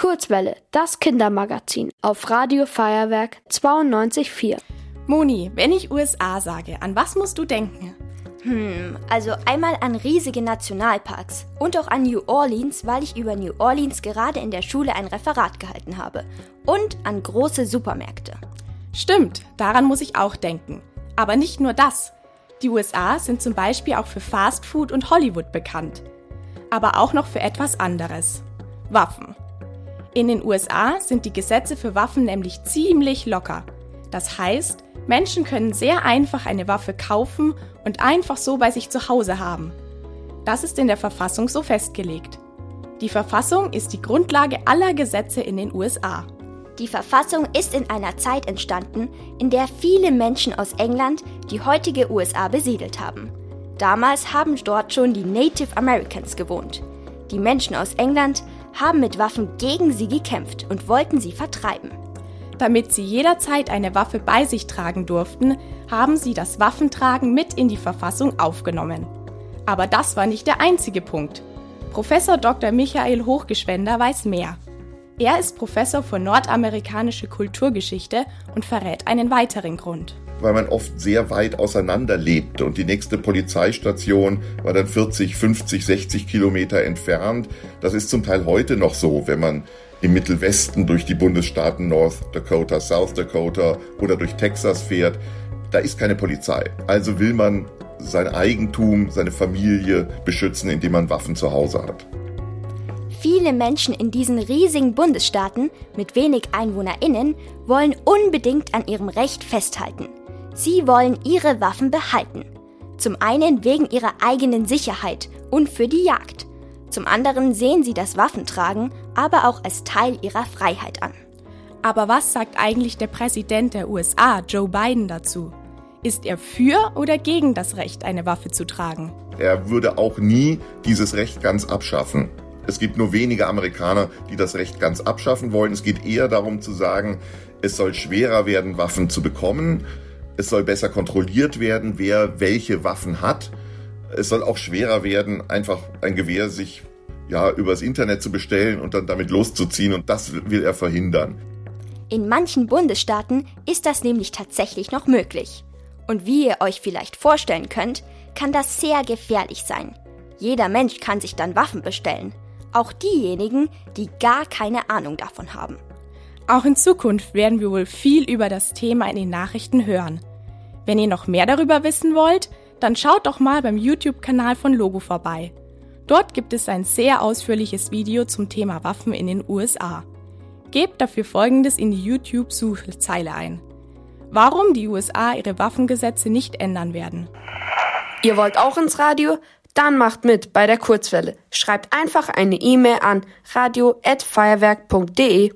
Kurzwelle, das Kindermagazin auf Radio Feuerwerk 92.4. Moni, wenn ich USA sage, an was musst du denken? Hm, also einmal an riesige Nationalparks und auch an New Orleans, weil ich über New Orleans gerade in der Schule ein Referat gehalten habe. Und an große Supermärkte. Stimmt, daran muss ich auch denken. Aber nicht nur das. Die USA sind zum Beispiel auch für Fast Food und Hollywood bekannt. Aber auch noch für etwas anderes. Waffen. In den USA sind die Gesetze für Waffen nämlich ziemlich locker. Das heißt, Menschen können sehr einfach eine Waffe kaufen und einfach so bei sich zu Hause haben. Das ist in der Verfassung so festgelegt. Die Verfassung ist die Grundlage aller Gesetze in den USA. Die Verfassung ist in einer Zeit entstanden, in der viele Menschen aus England die heutige USA besiedelt haben. Damals haben dort schon die Native Americans gewohnt. Die Menschen aus England haben mit Waffen gegen sie gekämpft und wollten sie vertreiben. Damit sie jederzeit eine Waffe bei sich tragen durften, haben sie das Waffentragen mit in die Verfassung aufgenommen. Aber das war nicht der einzige Punkt. Professor Dr. Michael Hochgeschwender weiß mehr. Er ist Professor für nordamerikanische Kulturgeschichte und verrät einen weiteren Grund. Weil man oft sehr weit auseinander lebte und die nächste Polizeistation war dann 40, 50, 60 Kilometer entfernt. Das ist zum Teil heute noch so, wenn man im Mittelwesten durch die Bundesstaaten North Dakota, South Dakota oder durch Texas fährt. Da ist keine Polizei. Also will man sein Eigentum, seine Familie beschützen, indem man Waffen zu Hause hat. Viele Menschen in diesen riesigen Bundesstaaten mit wenig Einwohnerinnen wollen unbedingt an ihrem Recht festhalten. Sie wollen ihre Waffen behalten. Zum einen wegen ihrer eigenen Sicherheit und für die Jagd. Zum anderen sehen sie das Waffentragen aber auch als Teil ihrer Freiheit an. Aber was sagt eigentlich der Präsident der USA, Joe Biden, dazu? Ist er für oder gegen das Recht, eine Waffe zu tragen? Er würde auch nie dieses Recht ganz abschaffen. Es gibt nur wenige Amerikaner, die das Recht ganz abschaffen wollen. Es geht eher darum zu sagen, es soll schwerer werden, Waffen zu bekommen. Es soll besser kontrolliert werden, wer welche Waffen hat. Es soll auch schwerer werden, einfach ein Gewehr sich ja übers Internet zu bestellen und dann damit loszuziehen und das will er verhindern. In manchen Bundesstaaten ist das nämlich tatsächlich noch möglich. Und wie ihr euch vielleicht vorstellen könnt, kann das sehr gefährlich sein. Jeder Mensch kann sich dann Waffen bestellen. Auch diejenigen, die gar keine Ahnung davon haben. Auch in Zukunft werden wir wohl viel über das Thema in den Nachrichten hören. Wenn ihr noch mehr darüber wissen wollt, dann schaut doch mal beim YouTube-Kanal von Logo vorbei. Dort gibt es ein sehr ausführliches Video zum Thema Waffen in den USA. Gebt dafür Folgendes in die YouTube-Suchzeile ein. Warum die USA ihre Waffengesetze nicht ändern werden. Ihr wollt auch ins Radio? Dann macht mit bei der Kurzwelle. Schreibt einfach eine E-Mail an radio@feuerwerk.de.